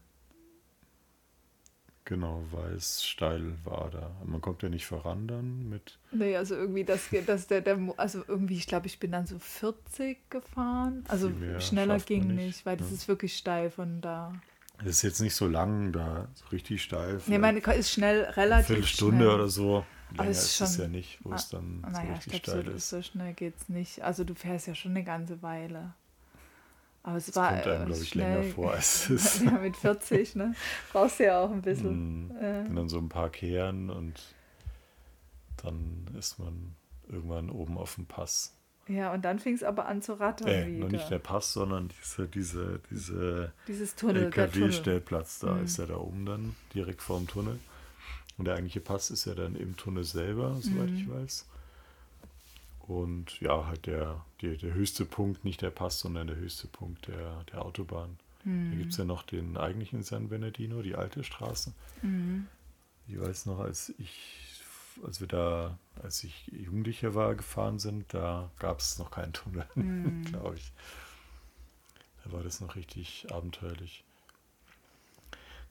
Speaker 2: Genau, weil es steil war da. Man kommt ja nicht voran dann mit.
Speaker 1: Nee, also irgendwie, das, das der, der, also irgendwie, ich glaube, ich bin dann so 40 gefahren. Also schneller ging
Speaker 2: nicht,
Speaker 1: nicht, weil das
Speaker 2: ja.
Speaker 1: ist wirklich steil von da.
Speaker 2: Es ist jetzt nicht so lang da, so richtig steil.
Speaker 1: Nee, meine ist schnell, relativ
Speaker 2: Viertelstunde
Speaker 1: schnell.
Speaker 2: oder so. Länger
Speaker 1: es ist
Speaker 2: ist es
Speaker 1: schon-
Speaker 2: ja nicht, wo es dann so
Speaker 1: Naja, ich
Speaker 2: richtig
Speaker 1: glaube,
Speaker 2: steil
Speaker 1: so,
Speaker 2: ist.
Speaker 1: so schnell geht es nicht. Also du fährst ja schon eine ganze Weile. Aber es
Speaker 2: Das
Speaker 1: war
Speaker 2: kommt einem,
Speaker 1: äh,
Speaker 2: glaube ich,
Speaker 1: schnell.
Speaker 2: länger vor, als es ist.
Speaker 1: ja, mit 40, ne? Brauchst du ja auch ein bisschen.
Speaker 2: Hm,
Speaker 1: Äh,
Speaker 2: Und dann so ein paar Kehren und dann ist man irgendwann oben auf dem Pass.
Speaker 1: ja, und dann fing es aber an zu rattern
Speaker 2: Äh,
Speaker 1: wieder.
Speaker 2: noch nicht der Pass, sondern diese, diese, diese
Speaker 1: Dieses Tunnel.
Speaker 2: LKW-Stellplatz, da
Speaker 1: Mhm.
Speaker 2: ist ja da oben dann, direkt vorm Tunnel. Und der eigentliche Pass ist ja dann im Tunnel selber, soweit
Speaker 1: Mhm.
Speaker 2: ich weiß. Und ja, halt der, der, der höchste Punkt, nicht der Pass, sondern der höchste Punkt der, der Autobahn.
Speaker 1: Mhm.
Speaker 2: Da gibt es ja noch den eigentlichen San Bernardino, die alte Straße.
Speaker 1: Mhm.
Speaker 2: Ich weiß noch, als ich, als wir da, als ich Jugendlicher war, gefahren sind, da gab es noch keinen Tunnel,
Speaker 1: Mhm.
Speaker 2: glaube ich. Da war das noch richtig abenteuerlich.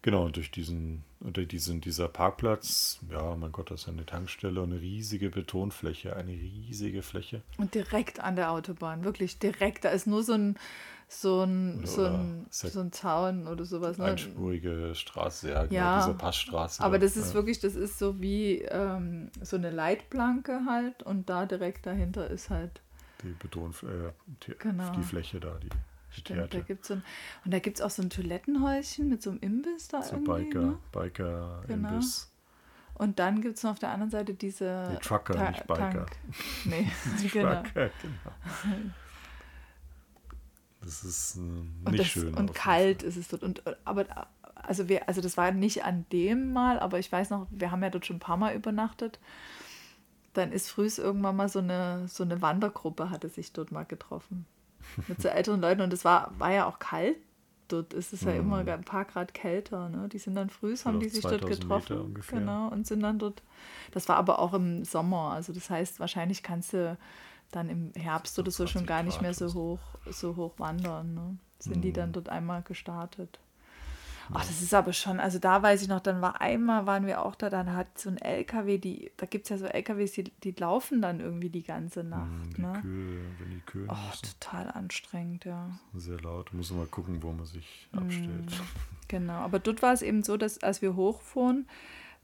Speaker 2: Genau, und durch diesen, unter diesen, dieser Parkplatz, ja, mein Gott, das ist ja eine Tankstelle und eine riesige Betonfläche, eine riesige Fläche.
Speaker 1: Und direkt an der Autobahn, wirklich direkt. Da ist nur so ein, so ein,
Speaker 2: Oder-
Speaker 1: so ein, so ein Zaun oder sowas. Ne?
Speaker 2: Einspurige Straße, ja, genau,
Speaker 1: Ja,
Speaker 2: diese Passstraße.
Speaker 1: Aber
Speaker 2: da,
Speaker 1: das ist
Speaker 2: ja.
Speaker 1: wirklich, das ist so wie ähm, so eine Leitplanke halt und da direkt dahinter ist halt,
Speaker 2: die Beton, äh, die,
Speaker 1: Genau.
Speaker 2: die Fläche da, die
Speaker 1: stimmt, da gibt's so ein, und da gibt es auch so ein Toilettenhäuschen mit so einem Imbiss da
Speaker 2: So
Speaker 1: irgendwie.
Speaker 2: Biker,
Speaker 1: Ne?
Speaker 2: Biker,
Speaker 1: Genau.
Speaker 2: Imbiss.
Speaker 1: Und dann gibt es noch auf der anderen Seite diese
Speaker 2: Die Trucker,
Speaker 1: Ta-
Speaker 2: nicht Biker.
Speaker 1: Tank. Nee, genau.
Speaker 2: Trucker, genau. Das ist äh, nicht
Speaker 1: Und, das,
Speaker 2: schön.
Speaker 1: und kalt ist es dort. Und, aber also wir, also das war nicht an dem Mal, aber ich weiß noch, wir haben ja dort schon ein paar Mal übernachtet. Dann ist frühs irgendwann mal so eine, so eine Wandergruppe, hatte sich dort mal getroffen. Mit so älteren Leuten. Und es war, war ja auch kalt. Dort ist es ja immer ein paar Grad kälter. Ne? Die sind dann frühs, haben die sich dort
Speaker 2: 2000 Meter
Speaker 1: getroffen. Genau, und sind dann dort. Das war aber auch im Sommer. Also das heißt, wahrscheinlich kannst du dann im Herbst oder so schon
Speaker 2: 20
Speaker 1: gar nicht mehr so hoch, so hoch wandern. Ne? Sind die
Speaker 2: Mhm.
Speaker 1: dann dort einmal gestartet. Ach, das ist aber schon, also da weiß ich noch, dann war einmal, waren wir auch da, dann hat so ein LKW, die, da gibt es ja so LKWs, die, die laufen dann irgendwie die ganze
Speaker 2: Hm,
Speaker 1: Nacht.
Speaker 2: Die
Speaker 1: Ne?
Speaker 2: Kühe, wenn die Kühe
Speaker 1: Oh,
Speaker 2: müssen,
Speaker 1: total anstrengend, ja.
Speaker 2: sehr laut. Muss man mal gucken, wo man sich
Speaker 1: Hm.
Speaker 2: abstellt.
Speaker 1: Genau, aber dort war es eben so, dass als wir hochfuhren,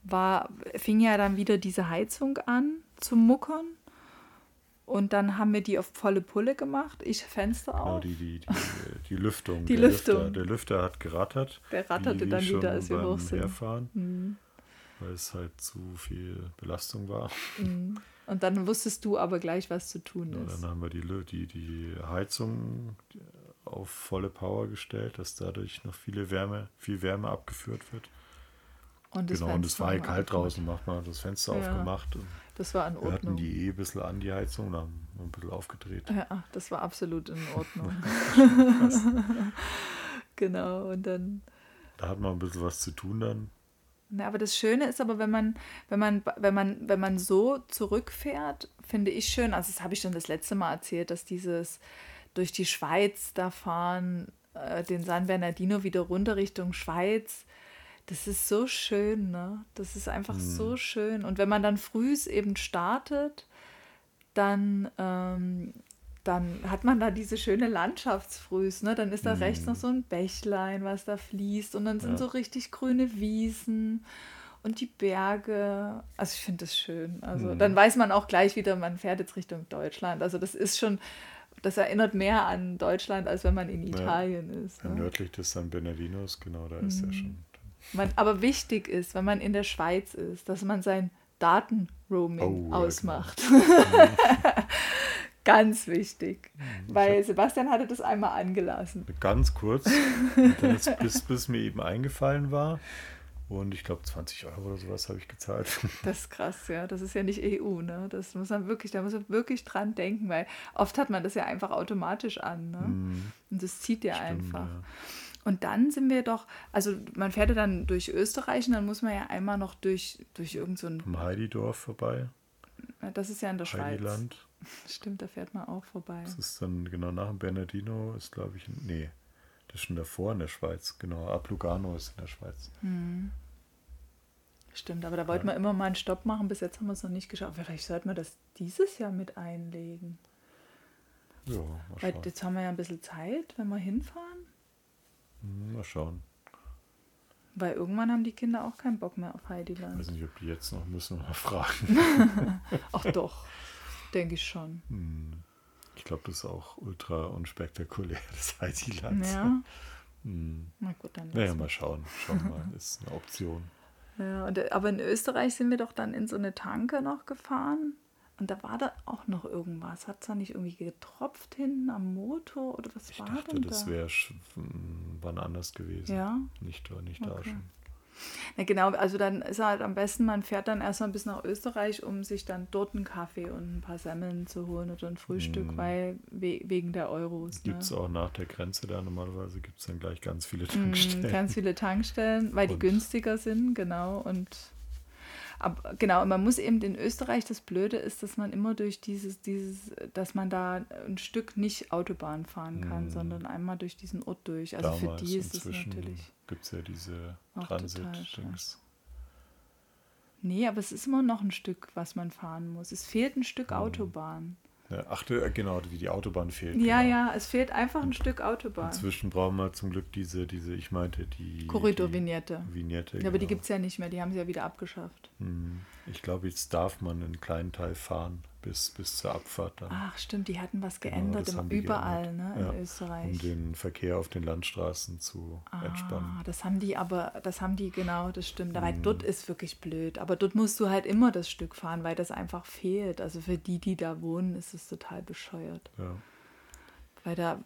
Speaker 1: war, fing ja dann wieder diese Heizung an zu muckern. Und dann haben wir die auf volle Pulle gemacht. Ich Fenster
Speaker 2: Genau,
Speaker 1: auf.
Speaker 2: die, die, die, die Lüftung.
Speaker 1: Die
Speaker 2: der
Speaker 1: Lüftung.
Speaker 2: Lüfter, der Lüfter hat gerattert.
Speaker 1: Der ratterte dann wieder, als wir hoch sind. Mhm.
Speaker 2: weil es halt zu viel Belastung war.
Speaker 1: Mhm. Und dann wusstest du aber gleich, was zu tun
Speaker 2: Ja,
Speaker 1: ist.
Speaker 2: dann haben wir die, die, die Heizung auf volle Power gestellt, dass dadurch noch viele Wärme, viel Wärme abgeführt wird.
Speaker 1: Und
Speaker 2: genau, und es war
Speaker 1: wir
Speaker 2: kalt draußen, macht man das Fenster
Speaker 1: Ja.
Speaker 2: aufgemacht. Und
Speaker 1: Das war in
Speaker 2: wir hatten
Speaker 1: Ordnung.
Speaker 2: die eh ein bisschen an, die Heizung, dann haben ein bisschen aufgedreht.
Speaker 1: Ja, das war absolut in Ordnung. genau, und dann.
Speaker 2: Da hat man ein bisschen was zu tun dann.
Speaker 1: Na, aber das Schöne ist aber, wenn man, wenn man, wenn man, wenn man so zurückfährt, finde ich schön, also das habe ich schon das letzte Mal erzählt, dass dieses durch die Schweiz da fahren, äh, den San Bernardino wieder runter Richtung Schweiz, das ist so schön, ne? Das ist einfach so schön. Und wenn man dann frühs eben startet, dann, ähm, dann hat man da diese schöne Landschaftsfrühs, ne? Dann ist da rechts noch so ein Bächlein, was da fließt und dann sind
Speaker 2: Ja.
Speaker 1: so richtig grüne Wiesen und die Berge. Also ich finde das schön. Also dann weiß man auch gleich wieder, man fährt jetzt Richtung Deutschland. Also das ist schon, das erinnert mehr an Deutschland, als wenn man in
Speaker 2: Ja.
Speaker 1: Italien ist.
Speaker 2: Ja,
Speaker 1: Ne?
Speaker 2: nördlich des San Bernardinos, genau, da ist
Speaker 1: Mhm.
Speaker 2: ja schon.
Speaker 1: Man, aber wichtig ist, wenn man in der Schweiz ist, dass man sein Datenroaming
Speaker 2: Oh, ja,
Speaker 1: ausmacht. Ganz wichtig. Weil Sebastian hatte das einmal angelassen.
Speaker 2: Ganz kurz, ist, bis, bis mir eben eingefallen war. Und ich glaube 20 Euro oder sowas habe ich gezahlt.
Speaker 1: Das ist krass, ja. Das ist ja nicht EU, ne? Das muss man wirklich, da muss man wirklich dran denken, weil oft hat man das ja einfach automatisch an, ne? Und das zieht ja
Speaker 2: Stimmt,
Speaker 1: einfach.
Speaker 2: ja.
Speaker 1: Und dann sind wir doch, also man fährt ja dann durch Österreich und dann muss man ja einmal noch durch, durch irgend so ein,
Speaker 2: Am Heididorf vorbei,
Speaker 1: das ist ja in der Schweiz.
Speaker 2: Heidiland.
Speaker 1: Stimmt, da fährt man auch vorbei.
Speaker 2: Das ist dann genau nach dem Bernardino, ist glaube ich, nee, das ist schon davor in der Schweiz, genau. Ab Lugano ist in der Schweiz.
Speaker 1: Stimmt, aber da wollten wir immer mal einen Stopp machen. Bis jetzt haben wir es noch nicht geschafft. Vielleicht sollten wir das dieses Jahr mit einlegen.
Speaker 2: Ja,
Speaker 1: Weil jetzt haben wir ja ein bisschen Zeit, wenn wir hinfahren.
Speaker 2: Hm, Mal schauen.
Speaker 1: Weil irgendwann haben die Kinder auch keinen Bock mehr auf
Speaker 2: Ich
Speaker 1: Heidiland.
Speaker 2: weiß nicht, ob die jetzt noch müssen mal fragen.
Speaker 1: Ach doch, denke ich schon.
Speaker 2: Hm. Ich glaube, das ist auch ultra unspektakulär, das Heidiland.
Speaker 1: Ja,
Speaker 2: Hm.
Speaker 1: na gut, dann.
Speaker 2: Naja, mal schauen. Schauen wir mal, ist eine Option.
Speaker 1: Ja, und, aber in Österreich sind wir doch dann in so eine Tanke noch gefahren. Und da war da auch noch irgendwas. Hat es da nicht irgendwie getropft hinten am Motor oder was
Speaker 2: Ich
Speaker 1: war
Speaker 2: dachte,
Speaker 1: denn
Speaker 2: das
Speaker 1: da?
Speaker 2: wäre wann anders gewesen.
Speaker 1: Ja.
Speaker 2: Nicht, da- nicht da
Speaker 1: Okay.
Speaker 2: schon.
Speaker 1: Ja, genau, also dann ist halt am besten, man fährt dann erstmal bis nach Österreich, um sich dann dort einen Kaffee und ein paar Semmeln zu holen oder ein Frühstück,
Speaker 2: Mhm.
Speaker 1: weil we wegen der Euros.
Speaker 2: Gibt es
Speaker 1: ne?
Speaker 2: auch nach der Grenze da normalerweise, gibt es dann gleich ganz viele
Speaker 1: Mm,
Speaker 2: Tankstellen.
Speaker 1: Ganz viele Tankstellen, weil die
Speaker 2: Und-
Speaker 1: günstiger sind, genau. Und ab, genau, man muss eben in Österreich, das Blöde ist, dass man immer durch dieses, dieses, dass man da ein Stück nicht Autobahn fahren kann,
Speaker 2: Mm.
Speaker 1: sondern einmal durch diesen Ort durch. Also für die ist es natürlich.
Speaker 2: gibt es ja diese Transit-Dings.
Speaker 1: Nee, aber es ist immer noch ein Stück, was man fahren muss. Es fehlt ein
Speaker 2: Mm.
Speaker 1: Stück Autobahn.
Speaker 2: Ja, ach, äh, genau, wie die Autobahn fehlt.
Speaker 1: Ja,
Speaker 2: genau.
Speaker 1: ja, es fehlt einfach ein Stück Autobahn.
Speaker 2: Inzwischen brauchen wir zum Glück diese, diese ich meinte, die
Speaker 1: Korridor-Vignette.
Speaker 2: die Vignette.
Speaker 1: Ja, aber die
Speaker 2: genau.
Speaker 1: gibt es ja nicht mehr, die haben sie ja wieder abgeschafft.
Speaker 2: Hm. Ich glaube, jetzt darf man einen kleinen Teil fahren, bis, bis zur Abfahrt dann.
Speaker 1: Ach, stimmt, die hatten was
Speaker 2: Genau,
Speaker 1: geändert,
Speaker 2: haben die
Speaker 1: überall,
Speaker 2: geändert.
Speaker 1: ne, in
Speaker 2: Ja,
Speaker 1: Österreich.
Speaker 2: Um den Verkehr auf den Landstraßen zu entspannen.
Speaker 1: Ah, das haben die aber, das haben die, genau, das stimmt. Weil
Speaker 2: Mhm.
Speaker 1: dort ist wirklich blöd. Aber dort musst du halt immer das Stück fahren, weil das einfach fehlt. Also für die, die da wohnen, ist es total bescheuert.
Speaker 2: Ja.
Speaker 1: Weil da,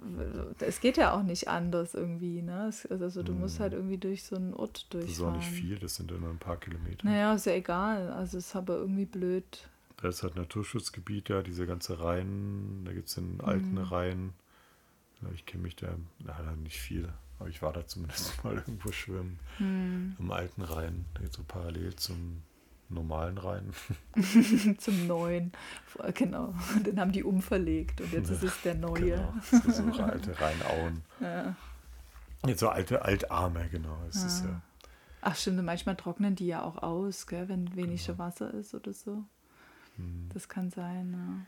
Speaker 1: es geht ja auch nicht anders irgendwie, ne? Also du musst halt irgendwie durch so einen Ort
Speaker 2: Mhm. Das ist
Speaker 1: durchfahren.
Speaker 2: auch nicht viel, das sind ja nur ein paar Kilometer.
Speaker 1: Naja, ist ja egal. Also es ist aber irgendwie blöd.
Speaker 2: Da ist halt Naturschutzgebiet, ja, diese ganze Rhein, da gibt es den alten
Speaker 1: Mhm.
Speaker 2: Rhein. Ja, ich kenne mich da, da nicht viel, aber ich war da zumindest mal irgendwo schwimmen.
Speaker 1: Hm.
Speaker 2: Am alten Rhein, der geht so parallel zum normalen Rhein.
Speaker 1: Zum neuen. Genau. Den haben die umverlegt und jetzt
Speaker 2: Ja,
Speaker 1: ist es der neue.
Speaker 2: Genau, das ist so alte Rheinauen.
Speaker 1: Ja.
Speaker 2: Jetzt so alte Altarme, genau. Es ist
Speaker 1: Ah.
Speaker 2: ja,
Speaker 1: Ach stimmt, manchmal trocknen die ja auch aus, gell, wenn wenig
Speaker 2: Genau.
Speaker 1: Wasser ist oder so.
Speaker 2: Hm,
Speaker 1: Das kann sein, ja.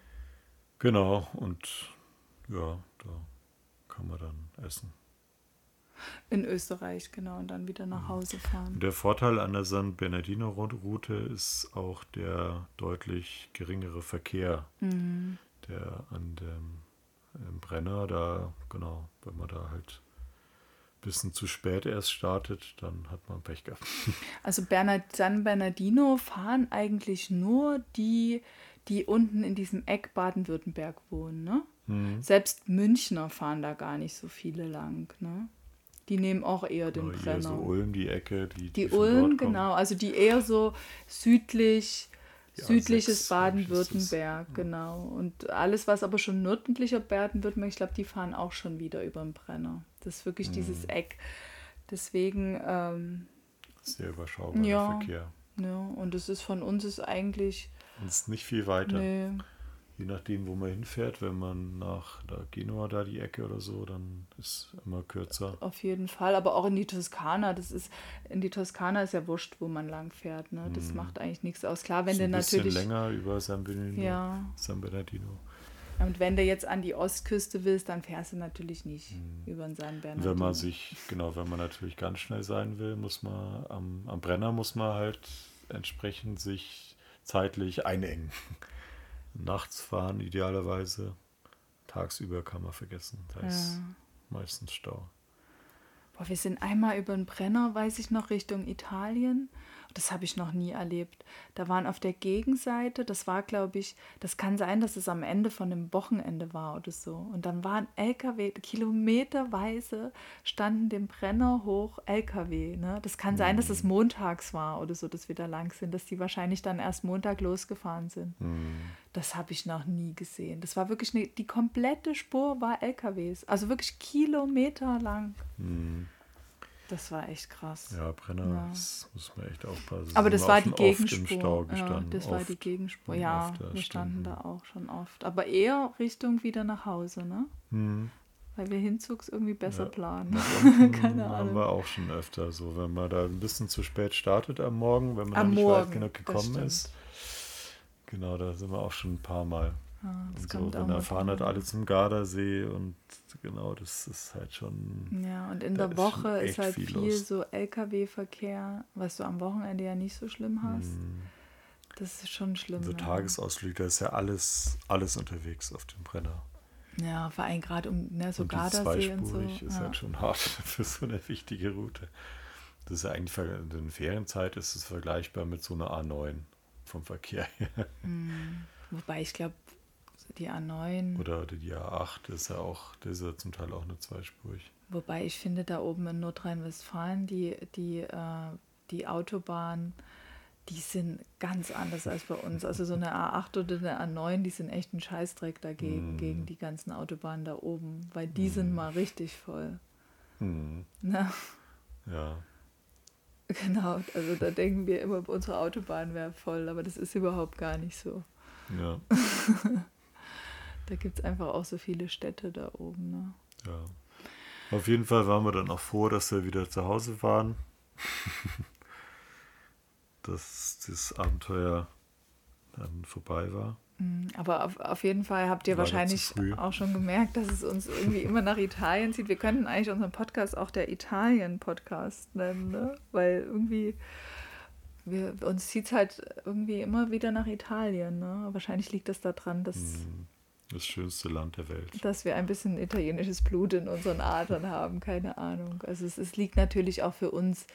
Speaker 2: genau, und ja, da kann man dann essen.
Speaker 1: In Österreich, genau, und dann wieder nach Hause fahren.
Speaker 2: Und der Vorteil an der San Bernardino-Route ist auch der deutlich geringere Verkehr,
Speaker 1: Mhm.
Speaker 2: der an dem Brenner, da, genau, wenn man da halt bisschen zu spät erst startet, dann hat man Pech gehabt.
Speaker 1: Also Bernard, San Bernardino fahren eigentlich nur die, die unten in diesem Eck Baden-Württemberg wohnen, ne?
Speaker 2: Mhm.
Speaker 1: Selbst Münchner fahren da gar nicht so viele lang, ne? Die nehmen auch eher den
Speaker 2: Oder
Speaker 1: Brenner.
Speaker 2: so Ulm, die Ecke, die,
Speaker 1: Die
Speaker 2: von
Speaker 1: Ulm, genau, also die eher so südlich,
Speaker 2: Ja,
Speaker 1: südliches. Baden-Württemberg, genau. Und alles, was aber schon nördlicher Baden-Württemberg, ich glaube, die fahren auch schon wieder über den Brenner. Das ist wirklich dieses
Speaker 2: Mhm.
Speaker 1: Eck. Deswegen, ähm,
Speaker 2: Sehr überschaubarer
Speaker 1: Ja.
Speaker 2: Verkehr.
Speaker 1: ja, und es ist von uns ist eigentlich,
Speaker 2: es ist nicht viel weiter.
Speaker 1: nee,
Speaker 2: Je nachdem, wo man hinfährt, wenn man nach da Genua da die Ecke oder so, dann ist immer kürzer.
Speaker 1: auf jeden Fall. Aber auch in die Toskana, das ist, in die Toskana ist ja wurscht, wo man lang fährt, ne? Das macht eigentlich nichts aus. Klar, wenn
Speaker 2: so
Speaker 1: du
Speaker 2: ein bisschen
Speaker 1: natürlich.
Speaker 2: länger über San Bernardino.
Speaker 1: Ja,
Speaker 2: San Bernardino.
Speaker 1: Und wenn du jetzt an die Ostküste willst, dann fährst du natürlich nicht über den San Bernardino.
Speaker 2: wenn man sich, genau, wenn man natürlich ganz schnell sein will, muss man am, am Brenner muss man halt entsprechend sich zeitlich einengen. Nachts fahren idealerweise. Tagsüber kann man vergessen. Da ist
Speaker 1: Ja.
Speaker 2: meistens Stau.
Speaker 1: Boah, wir sind einmal über den Brenner, weiß ich noch, Richtung Italien. Das habe ich noch nie erlebt. Da waren auf der Gegenseite, das war, glaube ich, das kann sein, dass es am Ende von einem Wochenende war oder so. Und dann waren LKW, kilometerweise standen dem Brenner hoch LKW. Ne? Das kann sein, dass es montags war oder so, dass wir da lang sind, dass die wahrscheinlich dann erst Montag losgefahren sind.
Speaker 2: Hm.
Speaker 1: Das habe ich noch nie gesehen. Das war wirklich eine, die komplette Spur war LKWs. Also wirklich Kilometer lang. Das war echt krass.
Speaker 2: Ja, Brenner,
Speaker 1: Ja.
Speaker 2: das muss man echt aufpassen.
Speaker 1: Aber das war die Gegenspur. Ja, das war die. Gegenspur. Ja, wir standen da auch schon oft. Aber eher Richtung wieder nach Hause, ne?
Speaker 2: Hm.
Speaker 1: Weil wir hinzugs irgendwie besser
Speaker 2: Ja.
Speaker 1: planen. Keine
Speaker 2: haben
Speaker 1: Ahnung.
Speaker 2: wir auch schon öfter so, wenn man da ein bisschen zu spät startet am Morgen, wenn man
Speaker 1: Am
Speaker 2: nicht
Speaker 1: Morgen,
Speaker 2: weit genug gekommen ist. Genau, da sind wir auch schon ein paar Mal.
Speaker 1: Ja, das
Speaker 2: Und so,
Speaker 1: kommt auch
Speaker 2: wenn da
Speaker 1: mit
Speaker 2: fahren halt alle zum Gardasee und genau, das ist halt schon.
Speaker 1: Ja, und in der
Speaker 2: ist
Speaker 1: Woche ist
Speaker 2: echt
Speaker 1: halt
Speaker 2: viel
Speaker 1: viel, so LKW-Verkehr, was du am Wochenende ja nicht so schlimm hast.
Speaker 2: hm,
Speaker 1: Das ist schon schlimm.
Speaker 2: So
Speaker 1: ja.
Speaker 2: Tagesausflüge, da ist ja alles, alles unterwegs auf dem Brenner.
Speaker 1: Ja, vor allem gerade um ne, so
Speaker 2: und
Speaker 1: Gardasee und so.
Speaker 2: ist
Speaker 1: ja.
Speaker 2: halt schon hart für so eine wichtige Route. Das ist ja eigentlich, in der Ferienzeit ist es vergleichbar mit so einer A9 vom Verkehr her.
Speaker 1: Hm. Wobei ich glaube, die A9,
Speaker 2: Oder, oder die A8 das ist ja auch, das ist ja zum Teil auch nur zweispurig.
Speaker 1: wobei ich finde, da oben in Nordrhein-Westfalen, die, die, äh, die Autobahn, die sind ganz anders als bei uns. Also so eine A8 oder eine A9, die sind echt ein Scheißdreck dagegen,
Speaker 2: Mm.
Speaker 1: gegen die ganzen Autobahnen da oben, weil die sind mal richtig voll.
Speaker 2: Hm,
Speaker 1: Ne?
Speaker 2: ja.
Speaker 1: Genau, also da denken wir immer, unsere Autobahn wäre voll, aber das ist überhaupt gar nicht so.
Speaker 2: Ja,
Speaker 1: Da gibt es einfach auch so viele Städte da oben. Ne?
Speaker 2: ja. Auf jeden Fall waren wir dann auch froh, dass wir wieder zu Hause waren. dass das Abenteuer dann vorbei war.
Speaker 1: Mm, Aber auf, auf jeden Fall habt ihr
Speaker 2: War
Speaker 1: wahrscheinlich auch schon gemerkt, dass es uns irgendwie immer nach Italien zieht. Wir könnten eigentlich unseren Podcast auch der Italien-Podcast nennen, ne? weil irgendwie wir, uns zieht es halt irgendwie immer wieder nach Italien. Ne? Wahrscheinlich liegt das daran, dass,
Speaker 2: Hm, Das schönste Land der Welt.
Speaker 1: dass wir ein bisschen italienisches Blut in unseren Adern haben, keine Ahnung. Also es, es liegt natürlich auch für uns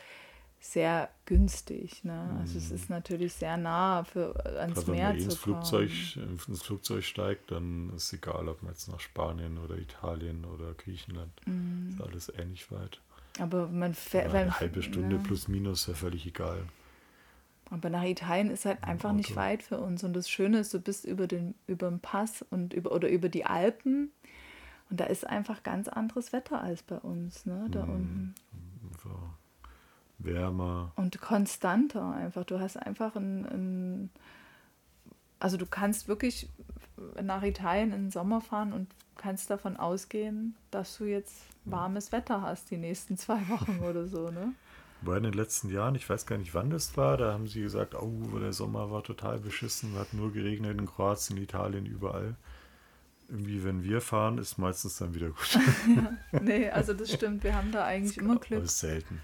Speaker 1: sehr günstig. Ne? Also es ist natürlich sehr nah für, ans
Speaker 2: wenn
Speaker 1: Meer
Speaker 2: man eh
Speaker 1: zu
Speaker 2: ins
Speaker 1: kommen.
Speaker 2: Flugzeug, ins Flugzeug steigt, dann ist egal, ob man jetzt nach Spanien oder Italien oder Griechenland.
Speaker 1: Mhm.
Speaker 2: Ist alles ähnlich weit.
Speaker 1: Aber man fährt, wenn-
Speaker 2: eine halbe Stunde
Speaker 1: ja.
Speaker 2: plus minus ist ja völlig egal.
Speaker 1: Aber nach Italien ist halt einfach nicht weit für uns. Und das Schöne ist, du bist über den, über den Pass und über, oder über die Alpen. Und da ist einfach ganz anderes Wetter als bei uns, ne? Da
Speaker 2: Mhm.
Speaker 1: unten.
Speaker 2: Wärmer.
Speaker 1: Und konstanter einfach. Du hast einfach ein, ein also du kannst wirklich nach Italien in den Sommer fahren und kannst davon ausgehen, dass du jetzt warmes Wetter hast die nächsten zwei Wochen oder so, ne?
Speaker 2: War in den letzten Jahren, ich weiß gar nicht, wann das war, da haben sie gesagt, oh, der Sommer war total beschissen, hat nur geregnet in Kroatien, Italien, überall. Irgendwie, wenn wir fahren, ist meistens dann wieder gut.
Speaker 1: Nee, also das stimmt. Wir haben da eigentlich immer
Speaker 2: Aber
Speaker 1: Glück.
Speaker 2: ist selten.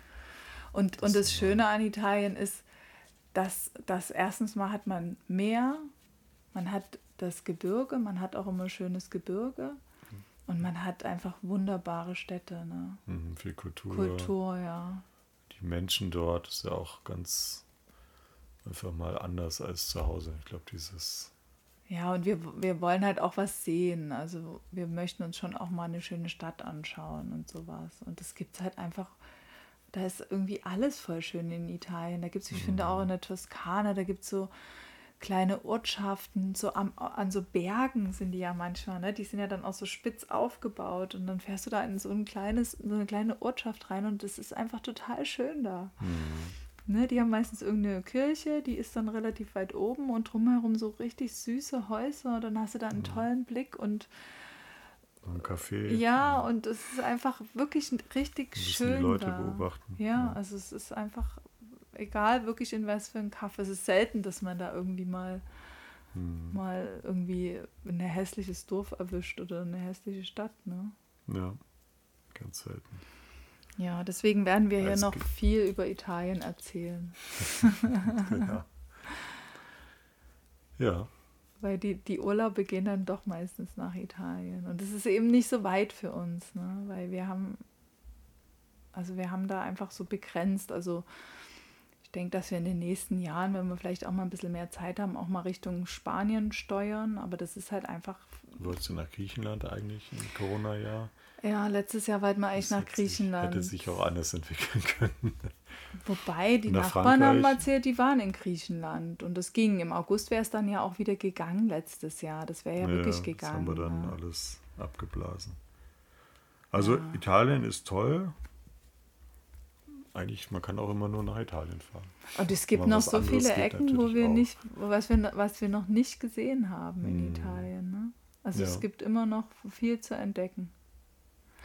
Speaker 1: Und,
Speaker 2: Das
Speaker 1: und das Schöne an Italien ist, dass, dass erstens mal hat man Meer, Man hat das Gebirge, man hat auch immer schönes Gebirge und man hat einfach wunderbare Städte. Ne?
Speaker 2: Mhm, viel Kultur.
Speaker 1: Kultur, ja.
Speaker 2: Die Menschen dort ist ja auch ganz einfach mal anders als zu Hause. Ich glaube, dieses.
Speaker 1: Ja, und wir, wir wollen halt auch was sehen. Also wir möchten uns schon auch mal eine schöne Stadt anschauen und sowas. Und es gibt halt einfach, da ist irgendwie alles voll schön in Italien. Da gibt es, ich finde auch in der Toskana, da gibt es so kleine Ortschaften, so am, an so Bergen sind die ja manchmal, ne? Die sind ja dann auch so spitz aufgebaut und dann fährst du da in so ein kleines, so eine kleine Ortschaft rein und das ist einfach total schön da. Ne, die haben meistens irgendeine Kirche, die ist dann relativ weit oben und drumherum so richtig süße Häuser. Dann hast du da einen tollen Blick und
Speaker 2: Ein Café.
Speaker 1: ja, und es ist einfach wirklich richtig schön.
Speaker 2: die Leute
Speaker 1: da.
Speaker 2: beobachten.
Speaker 1: Ja,
Speaker 2: Ja.
Speaker 1: also es ist einfach egal, wirklich in was für ein Kaffee. Es ist selten, dass man da irgendwie mal,
Speaker 2: Hm.
Speaker 1: mal irgendwie ein hässliches Dorf erwischt oder eine hässliche Stadt. Ne?
Speaker 2: Ja, ganz selten.
Speaker 1: Ja, deswegen werden wir hier
Speaker 2: Es
Speaker 1: noch viel über Italien erzählen.
Speaker 2: ja. ja,
Speaker 1: Weil die, die Urlaube gehen dann doch meistens nach Italien. Und es ist eben nicht so weit für uns, ne? weil wir haben, also wir haben da einfach so begrenzt. Also denke, dass wir in den nächsten Jahren, wenn wir vielleicht auch mal ein bisschen mehr Zeit haben, auch mal Richtung Spanien steuern. Aber das ist halt einfach,
Speaker 2: wolltest du nach Griechenland eigentlich im Corona-Jahr?
Speaker 1: ja, letztes Jahr wollten wir eigentlich
Speaker 2: Das
Speaker 1: nach
Speaker 2: hätte sich-
Speaker 1: Griechenland.
Speaker 2: Hätte sich auch anders entwickeln können.
Speaker 1: Wobei, die
Speaker 2: Nach
Speaker 1: Nachbarn haben
Speaker 2: Frankreich.
Speaker 1: erzählt, die waren in Griechenland. Und das ging. Im August wäre es dann ja auch wieder gegangen letztes Jahr. Das wäre ja, wirklich
Speaker 2: Das
Speaker 1: gegangen.
Speaker 2: haben wir dann
Speaker 1: ja.
Speaker 2: alles abgeblasen. Also
Speaker 1: Ja.
Speaker 2: Italien ist toll. Eigentlich, man kann auch immer nur nach Italien fahren.
Speaker 1: Und es gibt noch so viele Ecken, wo wir
Speaker 2: auch.
Speaker 1: nicht, was wir, was wir noch nicht gesehen haben in
Speaker 2: Hm.
Speaker 1: Italien. Ne? Also es
Speaker 2: Ja.
Speaker 1: gibt immer noch viel zu entdecken.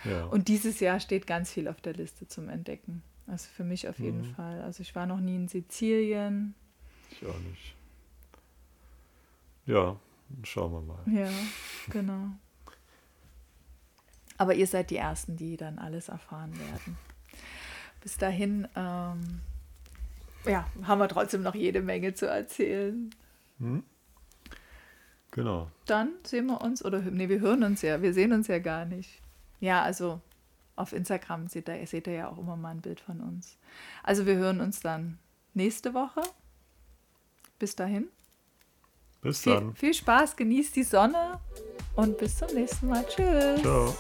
Speaker 2: Ja.
Speaker 1: Und dieses Jahr steht ganz viel auf der Liste zum Entdecken. Also für mich auf jeden
Speaker 2: Mhm.
Speaker 1: Fall. Also ich war noch nie in Sizilien.
Speaker 2: ich auch nicht. Ja, schauen wir mal.
Speaker 1: Ja, genau. Aber ihr seid die Ersten, die dann alles erfahren werden. Bis dahin, ähm, ja, haben wir trotzdem noch jede Menge zu erzählen.
Speaker 2: Hm? Genau.
Speaker 1: Dann sehen wir uns, oder nee, wir hören uns ja, wir sehen uns ja gar nicht. Ja, also auf Instagram seht ihr, seht ihr ja auch immer mal ein Bild von uns. Also wir hören uns dann nächste Woche. Bis dahin.
Speaker 2: Bis
Speaker 1: Viel,
Speaker 2: dann.
Speaker 1: viel Spaß, genießt die Sonne und bis zum nächsten Mal. Tschüss.
Speaker 2: Ciao.